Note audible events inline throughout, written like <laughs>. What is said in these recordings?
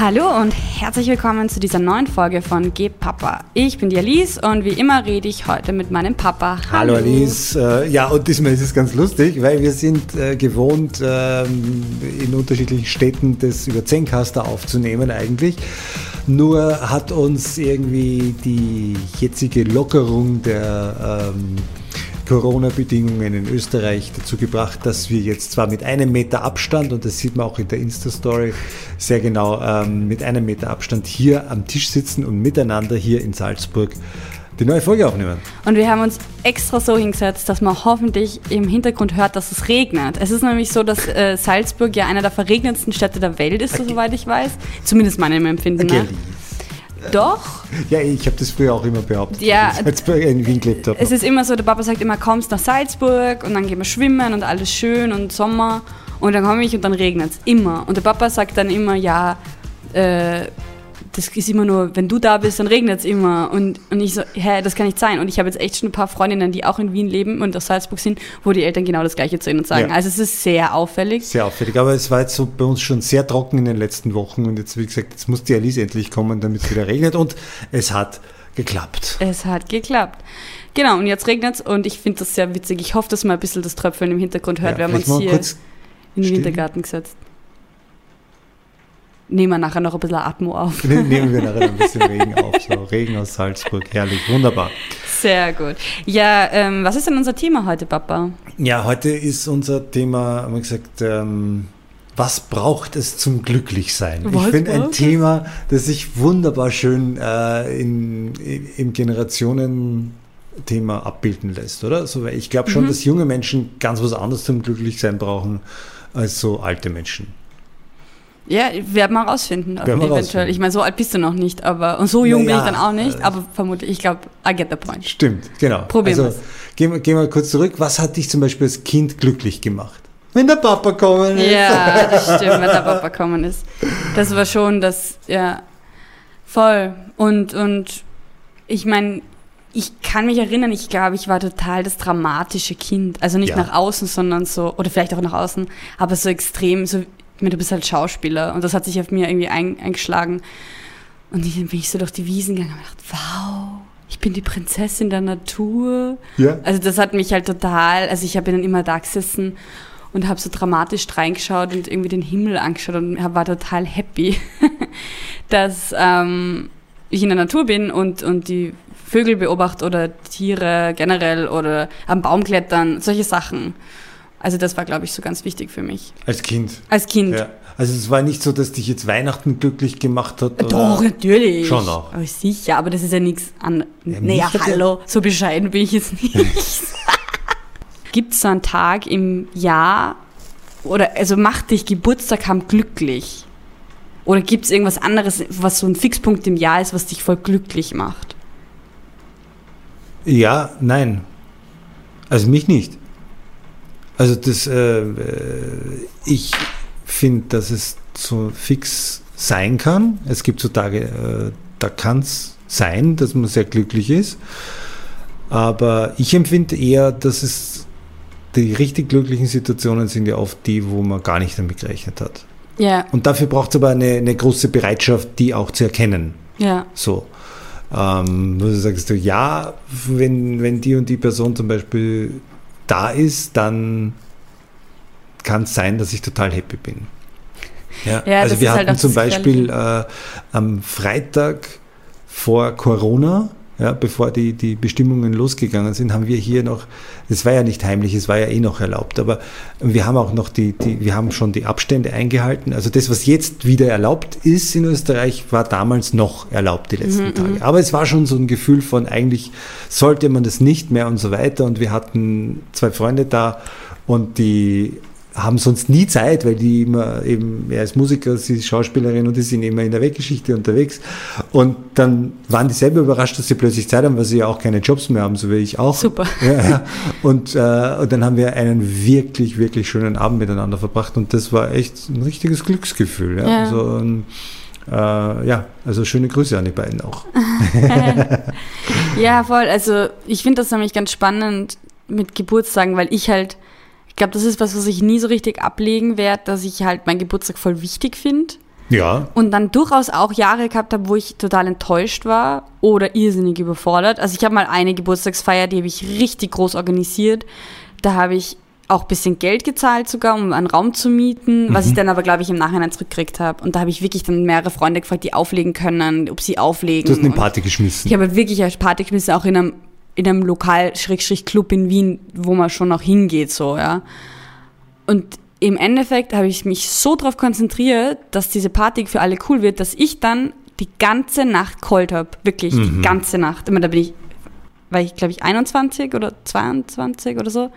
Hallo und herzlich willkommen zu dieser neuen Folge von Geh Papa. Ich bin die Alice und wie immer rede ich heute mit meinem Papa. Hallo, Hallo Alice. Äh, ja, und diesmal ist es ganz lustig, weil wir sind äh, gewohnt, äh, in unterschiedlichen Städten das über Zencaster aufzunehmen eigentlich. Nur hat uns irgendwie die jetzige Lockerung der ähm, Corona-Bedingungen in Österreich dazu gebracht, dass wir jetzt zwar mit einem Meter Abstand, und das sieht man auch in der Insta-Story sehr genau, ähm, mit einem Meter Abstand hier am Tisch sitzen und miteinander hier in Salzburg die neue Folge aufnehmen. Und wir haben uns extra so hingesetzt, dass man hoffentlich im Hintergrund hört, dass es regnet. Es ist nämlich so, dass äh, Salzburg ja einer der verregnetsten Städte der Welt ist, okay. soweit ich weiß. Zumindest meinem Empfinden nach. Doch. Ja, ich habe das früher auch immer behauptet, ja, als ich in Wien gelebt habe. Es ist immer so, der Papa sagt immer, kommst nach Salzburg und dann gehen wir schwimmen und alles schön und Sommer. Und dann komme ich und dann regnet es immer. Und der Papa sagt dann immer, ja, äh, das ist immer nur, wenn du da bist, dann regnet es immer. Und, und ich so, hä, das kann nicht sein. Und ich habe jetzt echt schon ein paar Freundinnen, die auch in Wien leben und aus Salzburg sind, wo die Eltern genau das Gleiche zu ihnen sagen. Ja. Also es ist sehr auffällig. Sehr auffällig. Aber es war jetzt so bei uns schon sehr trocken in den letzten Wochen. Und jetzt, wie gesagt, jetzt muss die Alice endlich kommen, damit es wieder regnet. Und es hat geklappt. Es hat geklappt. Genau, und jetzt regnet es und ich finde das sehr witzig. Ich hoffe, dass man ein bisschen das Tröpfeln im Hintergrund hört. Ja, wir haben uns hier in den Wintergarten gesetzt nehmen wir nachher noch ein bisschen Atmo auf. Nehmen wir nachher ein bisschen Regen auf. So, Regen aus Salzburg, herrlich, wunderbar. Sehr gut. Ja, ähm, was ist denn unser Thema heute, Papa? Ja, heute ist unser Thema, haben wir gesagt, ähm, was braucht es zum Glücklichsein? Was ich finde ein Thema, das sich wunderbar schön äh, in, in, im Generationen-Thema abbilden lässt, oder? So, ich glaube schon, mhm. dass junge Menschen ganz was anderes zum Glücklichsein brauchen als so alte Menschen. Ja, werden wir rausfinden, werden eventuell. Rausfinden. Ich meine, so alt bist du noch nicht, aber und so jung naja, bin ich dann auch nicht, äh, aber vermutlich, ich glaube, I get the point. Stimmt, genau. Probieren also, Gehen wir, gehen wir kurz zurück. Was hat dich zum Beispiel als Kind glücklich gemacht? Wenn der Papa kommen ist. Ja, das stimmt, wenn der Papa kommen ist. Das war schon das, ja, voll. Und, und ich meine, ich kann mich erinnern, ich glaube, ich war total das dramatische Kind. Also nicht ja. nach außen, sondern so, oder vielleicht auch nach außen, aber so extrem, so ich meine, du bist halt Schauspieler und das hat sich auf mir irgendwie ein, eingeschlagen. Und dann bin ich so durch die Wiesen gegangen und gedacht, wow, ich bin die Prinzessin der Natur. Ja. Also das hat mich halt total, also ich habe dann immer da gesessen und habe so dramatisch reingeschaut und irgendwie den Himmel angeschaut und war total happy, <laughs> dass ähm, ich in der Natur bin und, und die Vögel beobachte oder Tiere generell oder am Baum klettern, solche Sachen. Also das war, glaube ich, so ganz wichtig für mich. Als Kind? Als Kind. Ja. Also es war nicht so, dass dich jetzt Weihnachten glücklich gemacht hat? Oder? Doch, natürlich. Schon auch. Aber sicher, aber das ist ja nichts an. Ja, naja, hallo, so bescheiden bin ich jetzt nicht. <laughs> Gibt es so einen Tag im Jahr, oder also macht dich Geburtstag haben glücklich? Oder gibt es irgendwas anderes, was so ein Fixpunkt im Jahr ist, was dich voll glücklich macht? Ja, nein. Also mich nicht. Also das, äh, ich finde, dass es so fix sein kann. Es gibt so Tage, äh, da kann es sein, dass man sehr glücklich ist. Aber ich empfinde eher, dass es die richtig glücklichen Situationen sind ja oft die, wo man gar nicht damit gerechnet hat. Ja. Und dafür braucht es aber eine, eine große Bereitschaft, die auch zu erkennen. Ja. So. Ähm, wo du sagst, du, ja, wenn, wenn die und die Person zum Beispiel da ist, dann kann es sein, dass ich total happy bin. Ja, ja also wir hatten halt zum Beispiel äh, am Freitag vor Corona, ja, bevor die, die Bestimmungen losgegangen sind, haben wir hier noch, es war ja nicht heimlich, es war ja eh noch erlaubt, aber wir haben auch noch die, die, wir haben schon die Abstände eingehalten. Also das, was jetzt wieder erlaubt ist in Österreich, war damals noch erlaubt die letzten mhm, Tage. Mhm. Aber es war schon so ein Gefühl von, eigentlich sollte man das nicht mehr und so weiter. Und wir hatten zwei Freunde da und die haben sonst nie Zeit, weil die immer eben, er ist Musiker, sie ist Schauspielerin und die sind immer in der Weggeschichte unterwegs. Und dann waren die selber überrascht, dass sie plötzlich Zeit haben, weil sie ja auch keine Jobs mehr haben, so wie ich auch. Super. <laughs> Ja. Und, äh, und dann haben wir einen wirklich, wirklich schönen Abend miteinander verbracht und das war echt ein richtiges Glücksgefühl. Ja. ja. Also, ein, äh, ja, also schöne Grüße an die beiden auch. <laughs> ja, voll. Also ich finde das nämlich ganz spannend mit Geburtstagen, weil ich halt glaube, das ist was, was ich nie so richtig ablegen werde, dass ich halt meinen Geburtstag voll wichtig finde. Ja. Und dann durchaus auch Jahre gehabt habe, wo ich total enttäuscht war oder irrsinnig überfordert. Also ich habe mal eine Geburtstagsfeier, die habe ich richtig groß organisiert. Da habe ich auch ein bisschen Geld gezahlt sogar, um einen Raum zu mieten, was ich dann aber, glaube ich, im Nachhinein zurückgekriegt habe. Und da habe ich wirklich dann mehrere Freunde gefragt, die auflegen können, ob sie auflegen. Du hast eine Party geschmissen. Ich habe wirklich eine Party geschmissen, auch in einem, in einem Lokal-Club in Wien, wo man schon noch hingeht, so, ja. Und im Endeffekt habe ich mich so darauf konzentriert, dass diese Party für alle cool wird, dass ich dann die ganze Nacht geheult habe. Wirklich, die ganze Nacht. Immer da bin ich, war ich, glaube ich, 21 oder 22 oder so.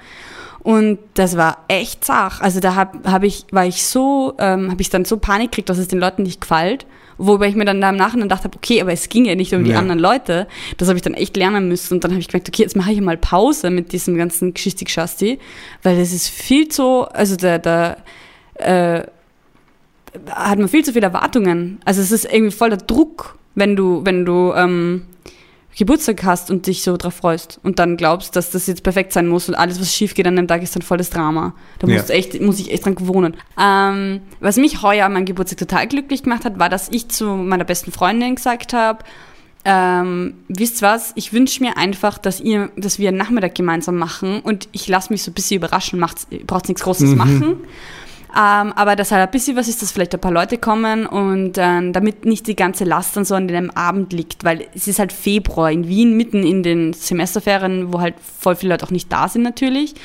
Und das war echt zach. Also da hab, hab ich, war ich so, ähm, habe ich dann so Panik gekriegt, dass es den Leuten nicht gefällt. Wobei ich mir dann da im Nachhinein gedacht habe, okay, aber es ging ja nicht um die Ja. anderen Leute. Das habe ich dann echt lernen müssen. Und dann habe ich gemerkt, okay, jetzt mache ich mal Pause mit diesem ganzen Geschichtig-Schasti, weil das ist viel zu, also da, da äh, hat man viel zu viele Erwartungen. Also es ist irgendwie voll der Druck, wenn du, wenn du ähm, Geburtstag hast und dich so drauf freust und dann glaubst, dass das jetzt perfekt sein muss und alles, was schief geht an dem Tag, ist dann voll das Drama. Da Ja. echt, muss ich echt dran gewohnen. Ähm, was mich heuer an meinem Geburtstag total glücklich gemacht hat, war, dass ich zu meiner besten Freundin gesagt habe, ähm, wisst was, ich wünsche mir einfach, dass ihr, dass wir einen Nachmittag gemeinsam machen und ich lasse mich so ein bisschen überraschen, macht's, braucht nichts Großes machen. Ähm, aber dass halt ein bisschen was ist, dass vielleicht ein paar Leute kommen und ähm, damit nicht die ganze Last dann so an dem Abend liegt, weil es ist halt Februar in Wien, mitten in den Semesterferien, wo halt voll viele Leute auch nicht da sind natürlich.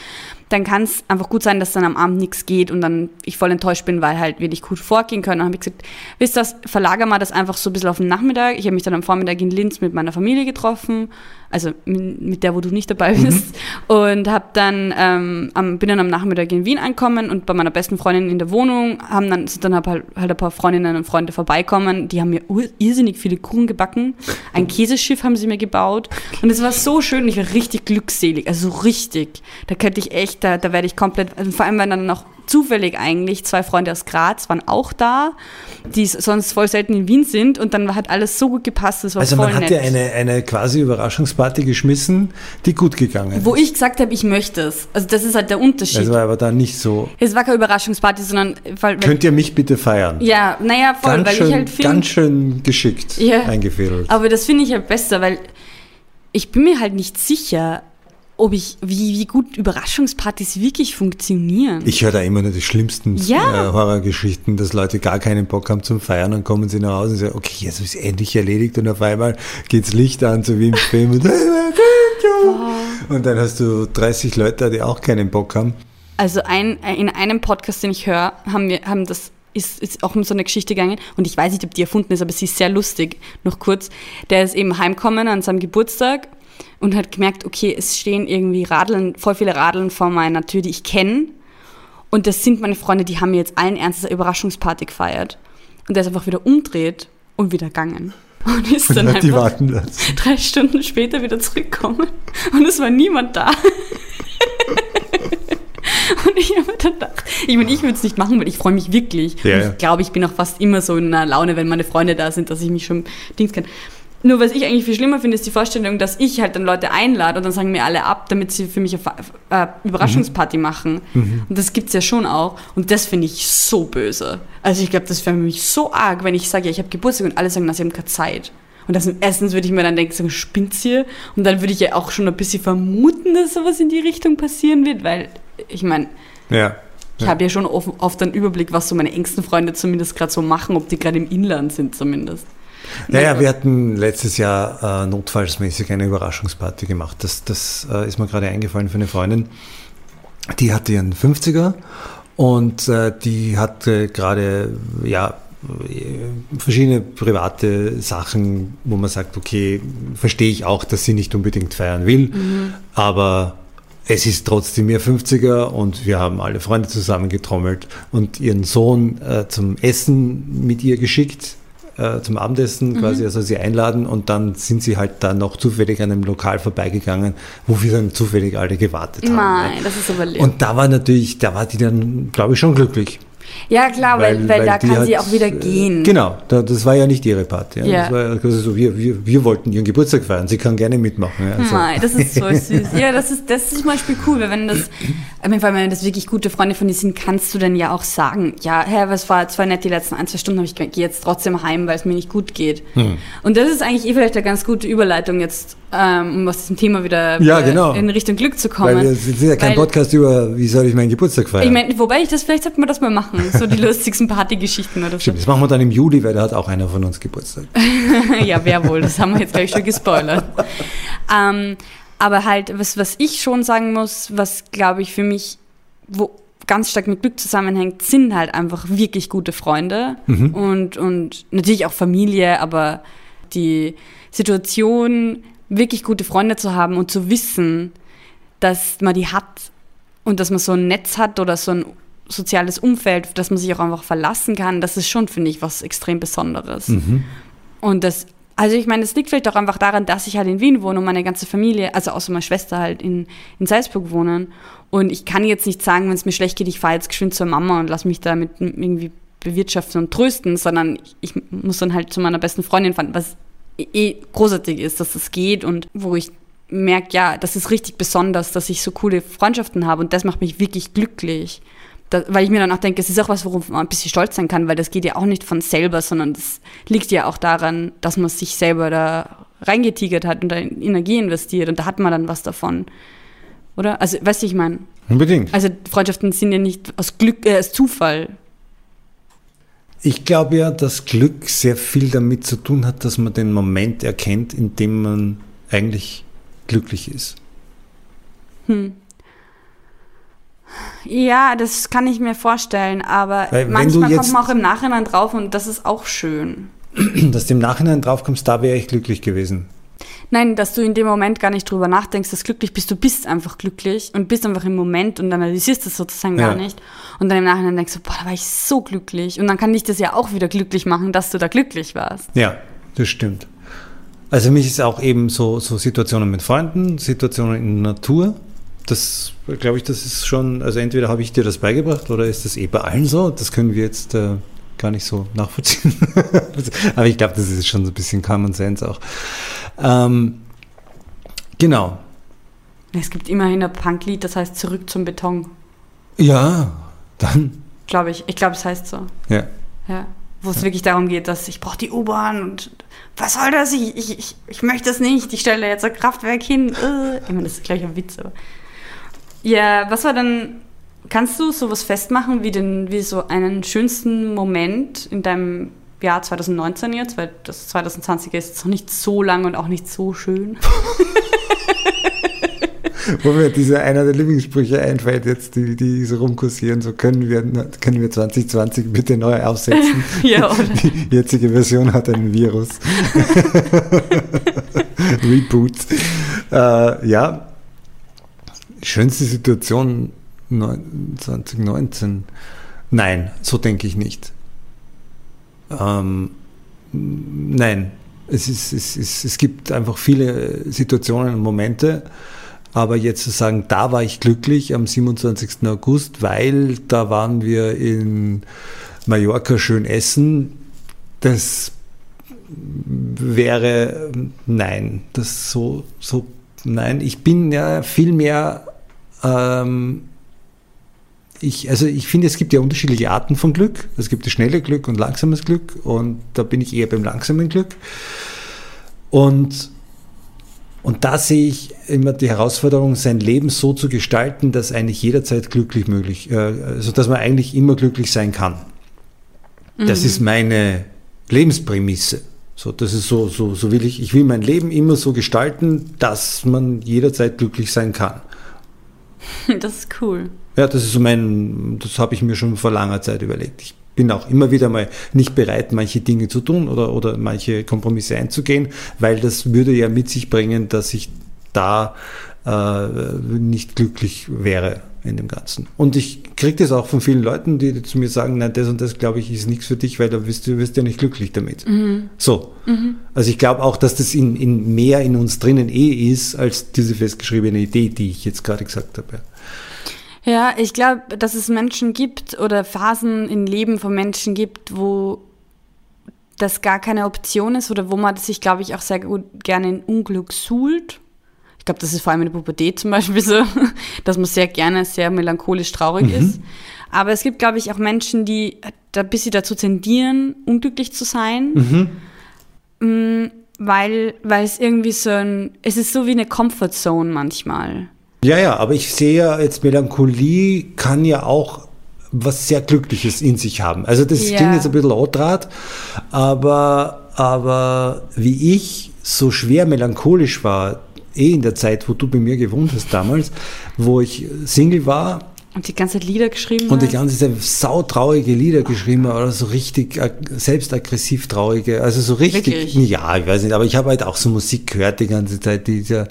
Dann kann es einfach gut sein, dass dann am Abend nichts geht und dann ich voll enttäuscht bin, weil halt wir nicht gut vorgehen können. Dann habe ich gesagt, wisst ihr was, verlagern wir das einfach so ein bisschen auf den Nachmittag. Ich habe mich dann am Vormittag in Linz mit meiner Familie getroffen, also mit der, wo du nicht dabei bist. Und hab dann, ähm, am, bin dann am Nachmittag in Wien angekommen und bei meiner besten Freundin in der Wohnung haben dann, sind dann halt, halt ein paar Freundinnen und Freunde vorbeikommen. Die haben mir irrsinnig viele Kuchen gebacken. Ein <laughs> Käseschiff haben sie mir gebaut. Und es war so schön. Ich war richtig glückselig. Also so richtig. Da könnte ich echt, da, da werde ich komplett, also vor allem, wenn dann noch zufällig eigentlich zwei Freunde aus Graz waren auch da, die sonst voll selten in Wien sind. Und dann hat alles so gut gepasst. Das war Also voll man hat nett. ja eine, eine quasi Überraschungsparty geschmissen, die gut gegangen wo ist. ich gesagt habe, ich möchte es. Also das ist halt der Unterschied. Das war aber dann nicht so. es war keine Überraschungsparty, sondern weil Könnt ihr mich bitte feiern? ja, naja, voll, ganz, weil schön, ich halt finde, ganz schön geschickt Ja. eingefädelt. aber das finde ich halt besser, weil ich bin mir halt nicht sicher, ob ich, wie, wie gut Überraschungspartys wirklich funktionieren. Ich höre da immer nur die schlimmsten Ja. äh, Horrorgeschichten, dass Leute gar keinen Bock haben zum Feiern und kommen sie nach Hause und sagen, okay, jetzt ist es endlich erledigt und auf einmal geht's Licht an, so wie im Film und, <laughs> und dann hast du 30 Leute, die auch keinen Bock haben. Also ein, in einem Podcast, den ich höre, haben wir, haben das ist, ist auch um so eine Geschichte gegangen und ich weiß nicht, ob die erfunden ist, aber sie ist sehr lustig. Noch kurz. Der ist eben heimgekommen an seinem Geburtstag und hat gemerkt, okay, es stehen irgendwie Radeln, voll viele Radeln vor meiner Tür, die ich kenne. Und das sind meine Freunde, die haben mir jetzt allen Ernstes eine Überraschungsparty gefeiert. Und der ist einfach wieder umdreht und wieder gegangen. <laughs> Und ist dann Und die einfach warten das. drei Stunden später wieder zurückkommen und es war niemand da. <laughs> und ich habe dann gedacht, ich meine, ich würde es nicht machen, weil ich freue mich wirklich. Ja, ich glaube, ich bin auch fast immer so in einer Laune, wenn meine Freunde da sind, dass ich mich schon Dings kann. Nur was ich eigentlich viel schlimmer finde, ist die Vorstellung, dass ich halt dann Leute einlade und dann sagen mir alle ab, damit sie für mich eine äh, Überraschungsparty machen. Und das gibt's ja schon auch. Und das finde ich so böse. Also ich glaube, das wäre für mich so arg, wenn ich sage, ja, ich habe Geburtstag und alle sagen, na, sie haben keine Zeit. Und das, erstens würde ich mir dann denken, so spinnt's hier? Und dann würde ich ja auch schon ein bisschen vermuten, dass sowas in die Richtung passieren wird, weil ich meine, Ja. ich habe ja schon oft, oft einen Überblick, was so meine engsten Freunde zumindest gerade so machen, ob die gerade im Inland sind zumindest. Naja, wir hatten letztes Jahr äh, notfallsmäßig eine Überraschungsparty gemacht. Das, das äh, ist mir gerade eingefallen für eine Freundin. Die hatte ihren 50er und äh, die hatte gerade, ja, verschiedene private Sachen, wo man sagt, okay, verstehe ich auch, dass sie nicht unbedingt feiern will, aber es ist trotzdem ihr 50er und wir haben alle Freunde zusammengetrommelt und ihren Sohn äh, zum Essen mit ihr geschickt, äh, zum Abendessen quasi, also sie einladen und dann sind sie halt da noch zufällig an einem Lokal vorbeigegangen, wo wir dann zufällig alle gewartet haben. Nein, das ist aber lieb. Und da war natürlich, da war die dann, glaube ich, schon glücklich. Ja, klar, weil, weil, weil da kann hat, sie auch wieder gehen. Genau, da, das war ja nicht ihre Part. Ja. Das war ja quasi so, wir, wir, wir wollten ihren Geburtstag feiern, sie kann gerne mitmachen. Ja, also. Nein, das ist so <laughs> süß. Ja, das ist, das ist zum Beispiel cool, weil wenn das, wenn das wirklich gute Freunde von dir sind, kannst du dann ja auch sagen, ja, Herr, was war zwar nett die letzten ein, zwei Stunden, aber ich gehe jetzt trotzdem heim, weil es mir nicht gut geht. Hm. Und das ist eigentlich eh vielleicht eine ganz gute Überleitung jetzt, ähm, um aus diesem Thema wieder ja, genau. in Richtung Glück zu kommen. Weil es ist ja kein Podcast über, wie soll ich meinen Geburtstag feiern. Ich meine, wobei ich das, vielleicht sollten wir das mal machen, so die lustigsten Partygeschichten oder so. Stimmt, das machen wir dann im Juli, weil da hat auch einer von uns Geburtstag. <laughs> ja, wer wohl, das haben wir jetzt gleich schon gespoilert. ähm, aber halt, was, was ich schon sagen muss, was glaube ich für mich, wo ganz stark mit Glück zusammenhängt, sind halt einfach wirklich gute Freunde mhm. und, und natürlich auch Familie, aber die Situation, wirklich gute Freunde zu haben und zu wissen, dass man die hat und dass man so ein Netz hat oder so ein soziales Umfeld, auf das man sich auch einfach verlassen kann, das ist schon, finde ich, was extrem Besonderes. Mhm. Und das, also ich meine, das liegt vielleicht auch einfach daran, dass ich halt in Wien wohne und meine ganze Familie, also außer meine Schwester halt in, in Salzburg wohnen. Und ich kann jetzt nicht sagen, wenn es mir schlecht geht, ich fahre jetzt geschwind zur Mama und lass mich da mit irgendwie bewirtschaften und trösten, sondern ich muss dann halt zu meiner besten Freundin fahren, was eh großartig ist, dass das geht und wo ich merke, ja, das ist richtig besonders, dass ich so coole Freundschaften habe und das macht mich wirklich glücklich. Da, weil ich mir dann auch denke, es ist auch was, worauf man ein bisschen stolz sein kann, weil das geht ja auch nicht von selber, sondern das liegt ja auch daran, dass man sich selber da reingetigert hat und da Energie investiert und da hat man dann was davon. Oder? Also, weißt du, ich meine. Unbedingt. Also, Freundschaften sind ja nicht aus Glück, äh, aus Zufall. Ich glaube ja, dass Glück sehr viel damit zu tun hat, dass man den Moment erkennt, in dem man eigentlich glücklich ist. Hm. Ja, das kann ich mir vorstellen, aber manchmal kommt man auch im Nachhinein drauf und das ist auch schön. <clears throat> Dass du im Nachhinein drauf kommst, da wäre ich glücklich gewesen. Nein, dass du in dem Moment gar nicht drüber nachdenkst, dass glücklich bist. Du bist einfach glücklich und bist einfach im Moment und analysierst das sozusagen ja. gar nicht. Und dann im Nachhinein denkst du, boah, da war ich so glücklich. Und dann kann dich das ja auch wieder glücklich machen, dass du da glücklich warst. Ja, das stimmt. Also mich ist auch eben so, so Situationen mit Freunden, Situationen in der Natur. Das glaube ich, das ist schon, also entweder habe ich dir das beigebracht oder ist das eh bei allen so. Das können wir jetzt äh, gar nicht so nachvollziehen. <laughs> Aber ich glaube, das ist schon so ein bisschen Common Sense auch. Ähm, genau. Es gibt immerhin ein Punklied, das heißt Zurück zum Beton. Ja, dann. Glaube ich. Ich glaube, es heißt so. Ja. Ja wo es wirklich darum geht, dass ich brauche die U-Bahn und was soll das? Ich, ich, ich, ich möchte das nicht. Ich stelle jetzt ein Kraftwerk hin. Äh. Ich meine, das ist gleich ein Witz, aber. Ja, was war dann. Kannst du sowas festmachen wie, den, wie so einen schönsten Moment in deinem Jahr 2019 jetzt? Weil das 2020 ist jetzt noch nicht so lang und auch nicht so schön. <laughs> wo mir dieser einer der Lieblingssprüche einfällt, jetzt, die, die so rumkursieren, so können wir, können wir 2020 bitte neu aufsetzen. <laughs> ja, oder? <laughs> Die jetzige Version hat einen Virus. Reboot. Äh, ja, schönste Situation 2019. Nein, so denke ich nicht. Ähm, nein, es, ist, es, ist, es gibt einfach viele Situationen und Momente, aber jetzt zu sagen, da war ich glücklich am 27. August, weil da waren wir in Mallorca schön essen, das wäre nein, das so, so nein. Ich bin ja viel mehr ähm, ich, also ich finde, es gibt ja unterschiedliche Arten von Glück. Es gibt das schnelle Glück und langsames Glück und da bin ich eher beim langsamen Glück. Und und da sehe ich immer die Herausforderung, sein Leben so zu gestalten, dass eigentlich jederzeit glücklich möglich, äh, also dass man eigentlich immer glücklich sein kann. Mhm. Das ist meine Lebensprämisse. So, das ist so, so, so will ich, ich will mein Leben immer so gestalten, dass man jederzeit glücklich sein kann. <laughs> Das ist cool. Ja, das ist so mein, das habe ich mir schon vor langer Zeit überlegt. Ich bin auch immer wieder mal nicht bereit, manche Dinge zu tun oder, oder manche Kompromisse einzugehen, weil das würde ja mit sich bringen, dass ich da äh, nicht glücklich wäre in dem Ganzen. Und ich kriege das auch von vielen Leuten, die zu mir sagen, nein, das und das glaube ich ist nichts für dich, weil da wirst du wirst ja nicht glücklich damit. Mhm. So. Mhm. Also ich glaube auch, dass das in, in mehr in uns drinnen eh ist, als diese festgeschriebene Idee, die ich jetzt gerade gesagt habe. Ja, ich glaube, dass es Menschen gibt oder Phasen im Leben von Menschen gibt, wo das gar keine Option ist oder wo man sich, glaube ich, auch sehr gut gerne in Unglück suhlt. Ich glaube, das ist vor allem in der Pubertät zum Beispiel so, <laughs> dass man sehr gerne sehr melancholisch traurig mhm. ist. Aber es gibt, glaube ich, auch Menschen, die da ein bisschen dazu tendieren, unglücklich zu sein. Mhm. Mm, weil, weil es irgendwie so ein, es ist so wie eine Comfortzone manchmal. Ja, ja, aber ich sehe ja jetzt Melancholie kann ja auch was sehr Glückliches in sich haben. Also das ja. klingt jetzt ein bisschen outrat, aber, aber wie ich so schwer melancholisch war, eh in der Zeit, wo du bei mir gewohnt hast damals, wo ich Single war. Und die ganze Zeit Lieder geschrieben Und die ganze Zeit sautraurige Lieder geschrieben oder so richtig selbstaggressiv traurige, also so richtig, Wirklich? ja, ich weiß nicht, aber ich habe halt auch so Musik gehört die ganze Zeit, dieser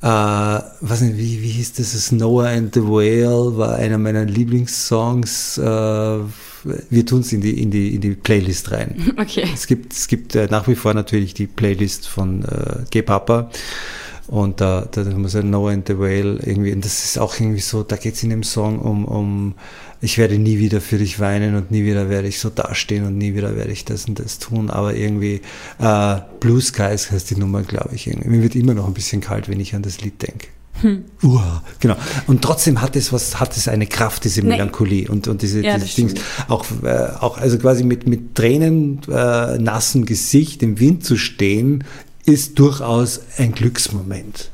äh, was nicht, wie, wie hieß das? Noah and the Whale war einer meiner Lieblingssongs. Äh, wir tun es in die, in, die, in die Playlist rein. <laughs> Okay. Es gibt, es gibt äh, nach wie vor natürlich die Playlist von äh, Gay Papa. Und da, da muss ja Noah and the Whale irgendwie, und das ist auch irgendwie so, da geht es in dem Song um, um ich werde nie wieder für dich weinen und nie wieder werde ich so dastehen und nie wieder werde ich das und das tun. Aber irgendwie äh, Blue Skies heißt die Nummer, glaube ich. Irgendwie. Mir wird immer noch ein bisschen kalt, wenn ich an das Lied denke. Hm. Uh, genau. Und trotzdem hat es was, hat es eine Kraft, diese Melancholie nee. und, und diese, ja, diese Dings. Auch, äh, auch, also quasi mit, mit Tränen, äh, nassem Gesicht im Wind zu stehen, ist durchaus ein Glücksmoment.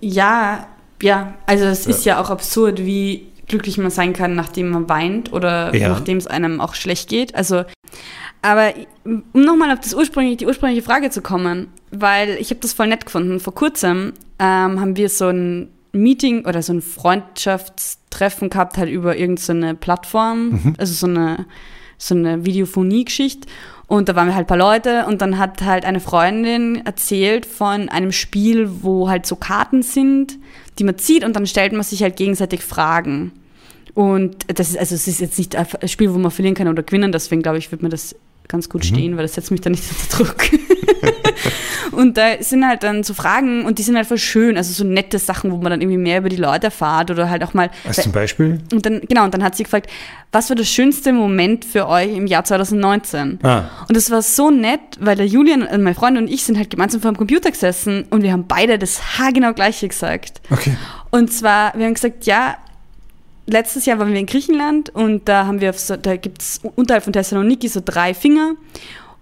Ja, ja, also es ist ja auch absurd, wie glücklich man sein kann, nachdem man weint oder ja. nachdem es einem auch schlecht geht. Also, aber um nochmal auf das ursprüngliche, die ursprüngliche Frage zu kommen, weil ich habe das voll nett gefunden. Vor kurzem ähm, haben wir so ein Meeting oder so ein Freundschaftstreffen gehabt, halt über irgendeine so Plattform, mhm. also so eine, so eine Videophonie-Geschichte. Und da waren wir halt ein paar Leute und dann hat halt eine Freundin erzählt von einem Spiel, wo halt so Karten sind, die man zieht und dann stellt man sich halt gegenseitig Fragen. Und das ist, also es ist jetzt nicht ein Spiel, wo man verlieren kann oder gewinnen, deswegen glaube ich, wird mir das ganz gut mhm. stehen, weil das setzt mich da nicht <laughs> unter Druck. <laughs> und da sind halt dann so Fragen und die sind halt voll schön, also so nette Sachen, wo man dann irgendwie mehr über die Leute erfahrt oder halt auch mal. Was zum Beispiel? Und dann, genau, und dann hat sie gefragt, was war der schönste Moment für euch im Jahr 2019? Ah. Und das war so nett, weil der Julian, also mein Freund und ich sind halt gemeinsam vor dem Computer gesessen und wir haben beide das haargenau gleiche gesagt. Okay. Und zwar, wir haben gesagt, ja, letztes Jahr waren wir in Griechenland und da haben wir, so, da gibt es unterhalb von Thessaloniki so drei Finger,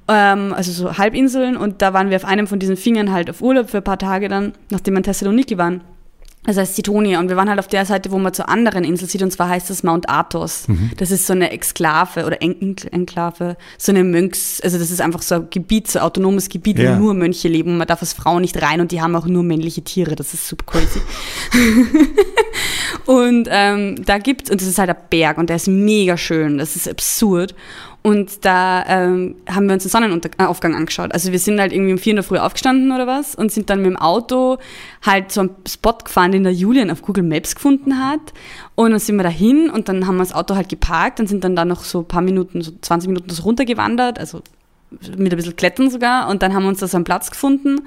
ähm, also so Halbinseln und da waren wir auf einem von diesen Fingern halt auf Urlaub für ein paar Tage dann, nachdem wir in Thessaloniki waren. Das heißt Sitonia. Und wir waren halt auf der Seite, wo man zur anderen Insel sieht, und zwar heißt das Mount Athos. Mhm. Das ist so eine Exklave oder en Enklave, so eine Mönchs, also das ist einfach so ein Gebiet, so ein autonomes Gebiet, ja. wo nur Mönche leben. Man darf als Frau nicht rein und die haben auch nur männliche Tiere. Das ist super crazy. <laughs> und ähm, da gibt's, und das ist halt ein Berg und der ist mega schön. Das ist absurd. Und da ähm, haben wir uns den Sonnenaufgang angeschaut. Also wir sind halt irgendwie um vier in der Früh aufgestanden oder was und sind dann mit dem Auto halt zu einem Spot gefahren, den der Julian auf Google Maps gefunden hat. Und dann sind wir dahin und dann haben wir das Auto halt geparkt und sind dann da noch so ein paar Minuten, so 20 Minuten so runtergewandert, also mit ein bisschen Klettern sogar. Und dann haben wir uns da so einen Platz gefunden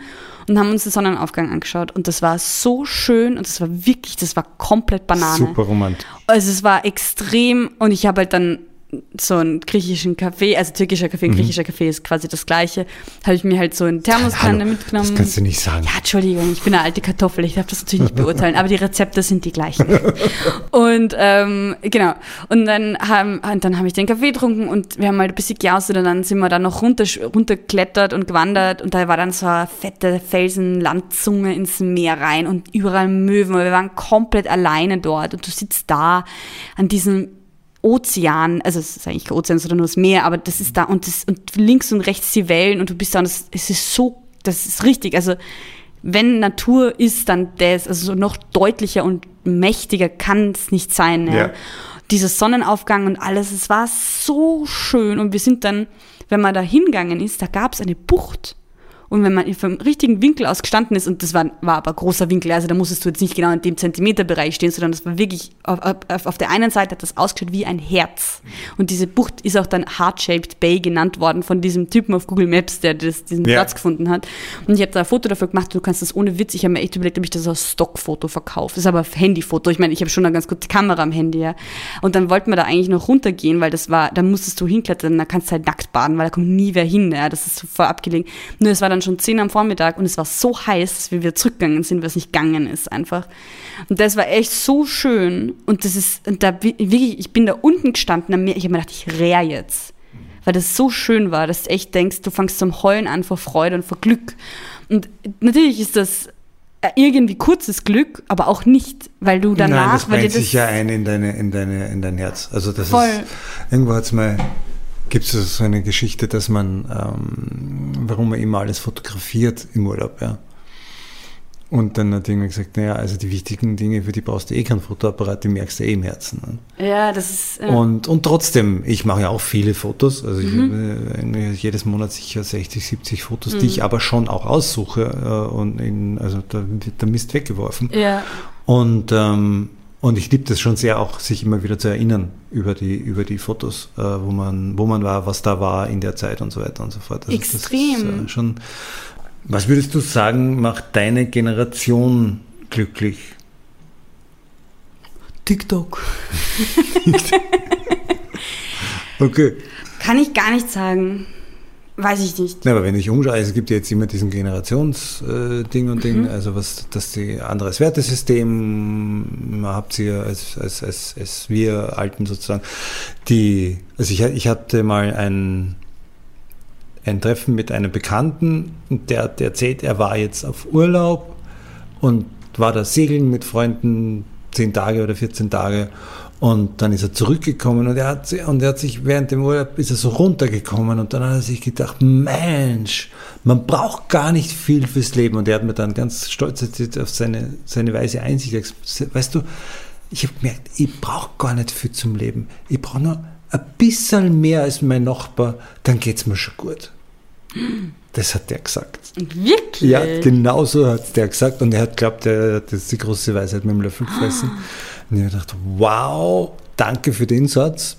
und haben uns den Sonnenaufgang angeschaut. Und das war so schön und das war wirklich, das war komplett Banane. Super romantisch. Also es war extrem und ich habe halt dann so einen griechischen Kaffee, also türkischer Kaffee, mhm. griechischer Kaffee ist quasi das gleiche, habe ich mir halt so in Thermoskanne mitgenommen. Das kannst du nicht sagen. Ja, Entschuldigung, ich bin eine alte Kartoffel, ich darf das natürlich nicht beurteilen, aber die Rezepte sind die gleichen. <laughs> und ähm, genau, und dann haben dann hab ich den Kaffee getrunken und wir haben halt ein bisschen gejaustet und dann sind wir da noch runter, runtergeklettert und gewandert und da war dann so eine fette Felsenlandzunge ins Meer rein und überall Möwen, wir waren komplett alleine dort und du sitzt da an diesem Ozean, also es ist eigentlich kein Ozean, sondern nur das Meer, aber das ist da und, das, und links und rechts die Wellen und du bist da und es ist so, das ist richtig. Also wenn Natur ist, dann das, also so noch deutlicher und mächtiger kann es nicht sein. Ja. ja. Dieser Sonnenaufgang und alles, es war so schön und wir sind dann, wenn man da hingegangen ist, da gab es eine Bucht Und wenn man vom richtigen Winkel aus gestanden ist, und das war, war aber großer Winkel, also da musstest du jetzt nicht genau in dem Zentimeterbereich stehen, sondern das war wirklich, auf, auf, auf der einen Seite hat das ausgeschaut wie ein Herz. Und diese Bucht ist auch dann Heart-Shaped Bay genannt worden von diesem Typen auf Google Maps, der das, diesen Ja. Platz gefunden hat. Und ich habe da ein Foto dafür gemacht, du kannst das ohne Witz, ich habe mir echt überlegt, ob ich das als Stockfoto verkaufe. Das ist aber ein Handyfoto. Ich meine, ich habe schon eine ganz gute Kamera am Handy, ja. Und dann wollten wir da eigentlich noch runtergehen, weil das war, da musstest du hinklettern, da kannst du halt nackt baden, weil da kommt nie wer hin, ja. Das ist so voll abgelegen. Nur es war dann schon 10 am Vormittag und es war so heiß, dass wir wieder zurückgegangen sind, weil es nicht gegangen ist einfach. Und das war echt so schön. Und das ist, und da wi- wirklich, ich bin da unten gestanden ich habe mir gedacht, ich rehr jetzt. Weil das so schön war, dass du echt denkst, du fängst zum Heulen an vor Freude und vor Glück. Und natürlich ist das äh, irgendwie kurzes Glück, aber auch nicht, weil du danach, Nein, das weil dir brennt das sich ja ein in, deine, in, deine, in dein Herz. Also das Voll. ist, irgendwo hat's mal, gibt es so eine Geschichte, dass man, ähm, warum man immer alles fotografiert im Urlaub, ja. Und dann hat irgendwer gesagt, naja, also die wichtigen Dinge, für die brauchst du eh kein Fotoapparat, die merkst du eh im Herzen. Ne? ja, das ist äh, Und, und trotzdem, ich mache ja auch viele Fotos, also ich Mhm. habe irgendwie jedes Monat sicher 60, 70 Fotos, die ich aber schon auch aussuche äh, und in, also da wird der Mist weggeworfen. ja, Und, ähm, und ich liebe das schon sehr, auch sich immer wieder zu erinnern über die, über die Fotos, äh, wo, man, wo man war, was da war in der Zeit und so weiter und so fort. Also Extrem. Das ist, äh, schon, was würdest du sagen, macht deine Generation glücklich? TikTok. <laughs> Okay. Kann ich gar nicht sagen. Weiß ich nicht. Ja, aber wenn ich umschaue, es gibt ja jetzt immer diesen Generationsding und Mhm. Ding, also was, dass die anderes Wertesystem habt ihr als, als, als, als wir Alten sozusagen. Die, also ich, ich hatte mal ein, ein Treffen mit einem Bekannten und der hat erzählt, er war jetzt auf Urlaub und war da segeln mit Freunden zehn Tage oder 14 Tage und dann ist er zurückgekommen und er hat, und er hat sich während dem Urlaub ist er so runtergekommen und dann hat er sich gedacht, Mensch, man braucht gar nicht viel fürs Leben und er hat mir dann ganz stolz auf seine, seine weise Einsicht, gesagt, weißt du, ich habe gemerkt, ich brauche gar nicht viel zum Leben, ich brauche nur ein bisschen mehr als mein Nachbar, dann geht's mir schon gut. Das hat der gesagt. Wirklich? Ja, genau so hat der gesagt und er hat glaubt, er hat jetzt die große Weisheit mit dem Löffel gefressen. Und ich habe gedacht, wow, danke für den Satz.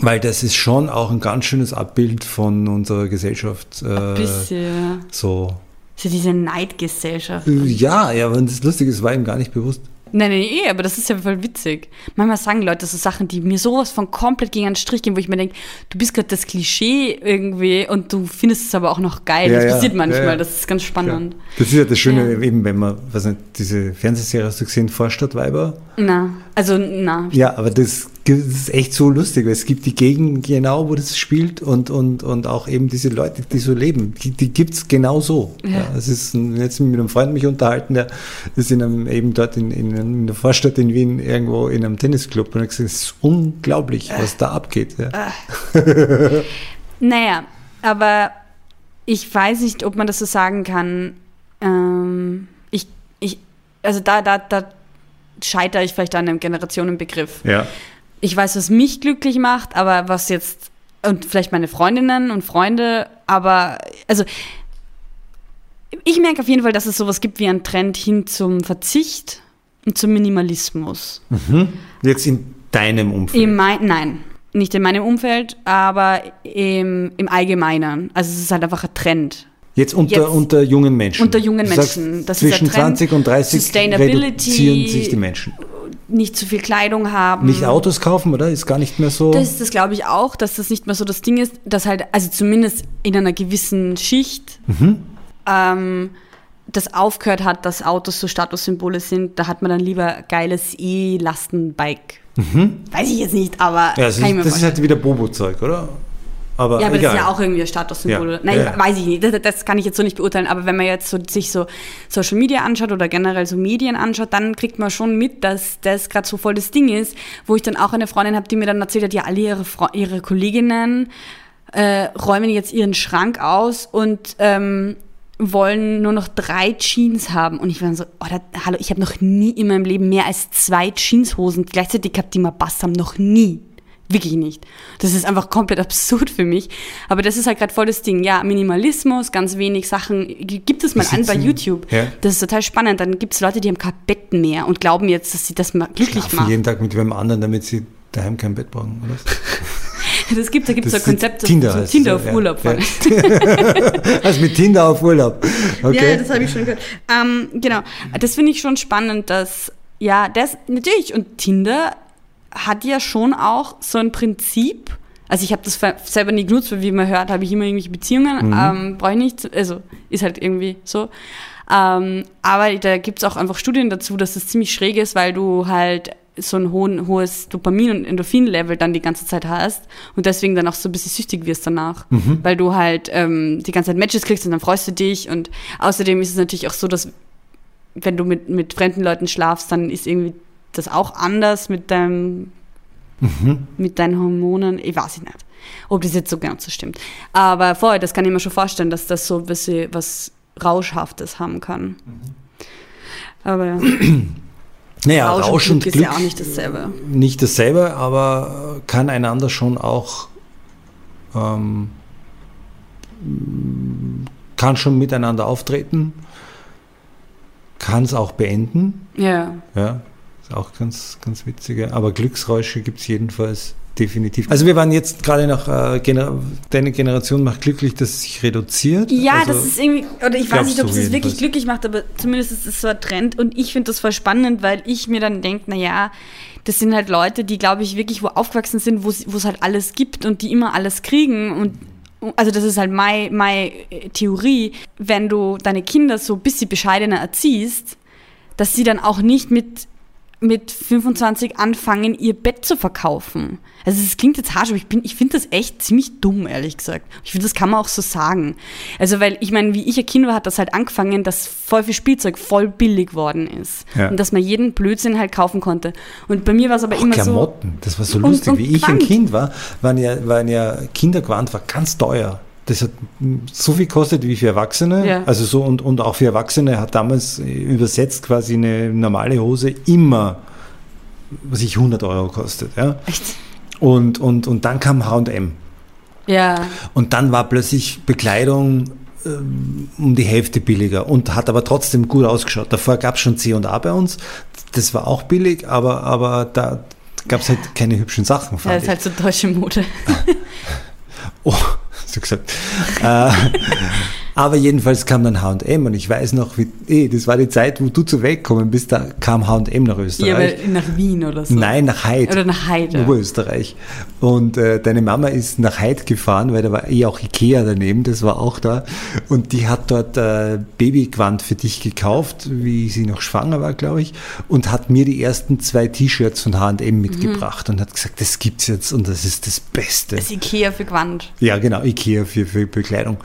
Weil das ist schon auch ein ganz schönes Abbild von unserer Gesellschaft. Ein Äh, bisschen. so. So diese Neidgesellschaft. Ja, ja, aber das Lustige ist, war ihm gar nicht bewusst. Nein, nein, eh, aber das ist ja voll witzig. Manchmal sagen Leute so Sachen, die mir sowas von komplett gegen einen Strich gehen, wo ich mir denke, du bist gerade das Klischee irgendwie und du findest es aber auch noch geil. Ja, das ja, passiert manchmal, ja, das ist ganz spannend. Das ist ja das Schöne, eben wenn man, weiß nicht, diese Fernsehserie hast du gesehen, Vorstadtweiber? Na, also na. Ja, aber das, das ist echt so lustig, weil es gibt die Gegend genau, wo das spielt und, und, und auch eben diese Leute, die so leben, die, die gibt es genau so. Ja. Ja. es ist jetzt mit einem Freund mich unterhalten, der ist in einem, eben dort in, in, in der Vorstadt in Wien irgendwo in einem Tennisclub und hat gesagt, es ist unglaublich, was da abgeht. Ja. <laughs> Naja, aber ich weiß nicht, ob man das so sagen kann. Ähm, ich, ich, also da, da, da scheitere ich vielleicht an einem Generationenbegriff. ja. Ich weiß, was mich glücklich macht, aber was jetzt, und vielleicht meine Freundinnen und Freunde, aber, also, ich merke auf jeden Fall, dass es sowas gibt wie einen Trend hin zum Verzicht und zum Minimalismus. Jetzt in deinem Umfeld. Im mein, nein, nicht in meinem Umfeld, aber im, im Allgemeinen. Also es ist halt einfach ein Trend. Jetzt unter, Jetzt- unter jungen Menschen. Unter jungen Menschen. Das ist zwischen der Trend. 20 und 30 Sustainability. reduzieren sich die Menschen. Nicht zu viel Kleidung haben. Nicht Autos kaufen, oder? Ist gar nicht mehr so. Das, das glaube ich auch, dass das nicht mehr so das Ding ist, dass halt, also zumindest in einer gewissen Schicht, ähm, das aufgehört hat, dass Autos so Statussymbole sind. Da hat man dann lieber geiles E-Lastenbike. Weiß ich jetzt nicht, aber ja, das, ist, das ist halt wieder Bobo-Zeug, oder? Aber, Ja, aber egal. das ist ja auch irgendwie ein Statussymbol. Ja, Nein, ja. weiß ich nicht. Das, das kann ich jetzt so nicht beurteilen. Aber wenn man jetzt so, sich so Social Media anschaut oder generell so Medien anschaut, dann kriegt man schon mit, dass das gerade so voll das Ding ist, wo ich dann auch eine Freundin habe, die mir dann erzählt hat, ja, alle ihre, Fre ihre Kolleginnen äh, räumen jetzt ihren Schrank aus und ähm, wollen nur noch drei Jeans haben. Und ich war so, oh, da, hallo, ich habe noch nie in meinem Leben mehr als zwei Jeanshosen gleichzeitig gehabt, die mir passt haben. Noch nie. Wirklich nicht. Das ist einfach komplett absurd für mich. Aber das ist halt gerade voll das Ding. Ja, Minimalismus, ganz wenig Sachen. Gibt es mal an bei YouTube. Ja. Das ist total spannend. Dann gibt es Leute, die haben kein Bett mehr und glauben jetzt, dass sie das mal glücklich Schlafen macht. jeden Tag mit wem anderen, damit sie daheim kein Bett brauchen, oder? <laughs> <laughs> Das gibt, da gibt es so Das ein ist Konzept, Tinder so Tinder auf ja. Urlaub. Ja. fahren. <laughs> Also mit Tinder auf Urlaub. Okay. Ja, das habe ich schon gehört. Ähm, genau, das finde ich schon spannend, dass, ja, das, natürlich, und Tinder hat ja schon auch so ein Prinzip, also ich habe das selber nie genutzt, weil wie man hört, habe ich immer irgendwelche Beziehungen, Mhm. ähm, brauche ich nicht, also ist halt irgendwie so. Ähm, aber da gibt es auch einfach Studien dazu, dass das ziemlich schräg ist, weil du halt so ein hohen, hohes Dopamin- und Endorphin-Level dann die ganze Zeit hast und deswegen dann auch so ein bisschen süchtig wirst danach, weil du halt ähm, die ganze Zeit Matches kriegst und dann freust du dich und außerdem ist es natürlich auch so, dass wenn du mit, mit fremden Leuten schlafst, dann ist irgendwie das auch anders mit deinem mit deinen Hormonen. Ich weiß nicht, ob das jetzt so ganz so stimmt. Aber vorher, das kann ich mir schon vorstellen, dass das so ein bisschen was Rauschhaftes haben kann. Aber ja, <clears throat> Naja, Rausch, Rausch und Glück ist ja auch nicht dasselbe. nicht dasselbe, aber kann einander schon auch, ähm, kann schon miteinander auftreten, kann es auch beenden. Ja. Ja, auch ganz, ganz witzige. Aber Glücksräusche gibt es jedenfalls definitiv. Also wir waren jetzt gerade nach, äh, Gener deine Generation macht glücklich, dass es sich reduziert. Ja, also, das ist irgendwie, oder ich weiß nicht, ob es das wirklich glücklich macht, aber zumindest ist es so ein Trend und ich finde das voll spannend, weil ich mir dann denke, naja, das sind halt Leute, die, glaube ich, wirklich wo aufgewachsen sind, wo es es halt alles gibt und die immer alles kriegen und also das ist halt meine meine Theorie, wenn du deine Kinder so ein bisschen bescheidener erziehst, dass sie dann auch nicht mit mit 25 anfangen, ihr Bett zu verkaufen. Also es klingt jetzt harsch, aber ich, bin- ich finde das echt ziemlich dumm, ehrlich gesagt. Ich finde, das kann man auch so sagen. Also weil, ich meine, wie ich ein Kind war, hat das halt angefangen, dass voll viel Spielzeug voll billig worden ist. Ja. Und dass man jeden Blödsinn halt kaufen konnte. Und bei mir war es aber Auch immer so... Klamotten, das war so Und- lustig. und Wie ich ein. Kind war, waren ja, waren ja Kinderquant war ganz teuer. Das hat so viel kostet wie für Erwachsene. Ja. Also so und, und auch für Erwachsene hat damals übersetzt quasi eine normale Hose immer, was ich 100 Euro kostet. Ja? Echt? Und, und, und dann kam H&M. Ja, Und dann war plötzlich Bekleidung ähm, um die Hälfte billiger und hat aber trotzdem gut ausgeschaut. Davor gab es schon C&A bei uns. Das war auch billig, aber, aber da gab es halt keine hübschen Sachen, ja das ist halt so deutsche Mode. <laughs> Oh, hast du gesagt. äh, aber jedenfalls kam dann H&M und ich weiß noch, wie, eh, das war die Zeit, wo du zu weggekommen bist, da kam H&M nach Ja, Österreich. aber nach Wien oder so. Nein, nach Heid. Oder nach Heide. Oberösterreich. Und äh, deine Mama ist nach Heid gefahren, weil da war eh auch Ikea daneben, das war auch da. Und die hat dort äh, Babygewand für dich gekauft, wie sie noch schwanger war, glaube ich. Und hat mir die ersten zwei T-Shirts von H&M mitgebracht und hat gesagt, das gibt's jetzt und das ist das Beste. Das Ikea für Gewand. Ja, genau, Ikea für, für Bekleidung.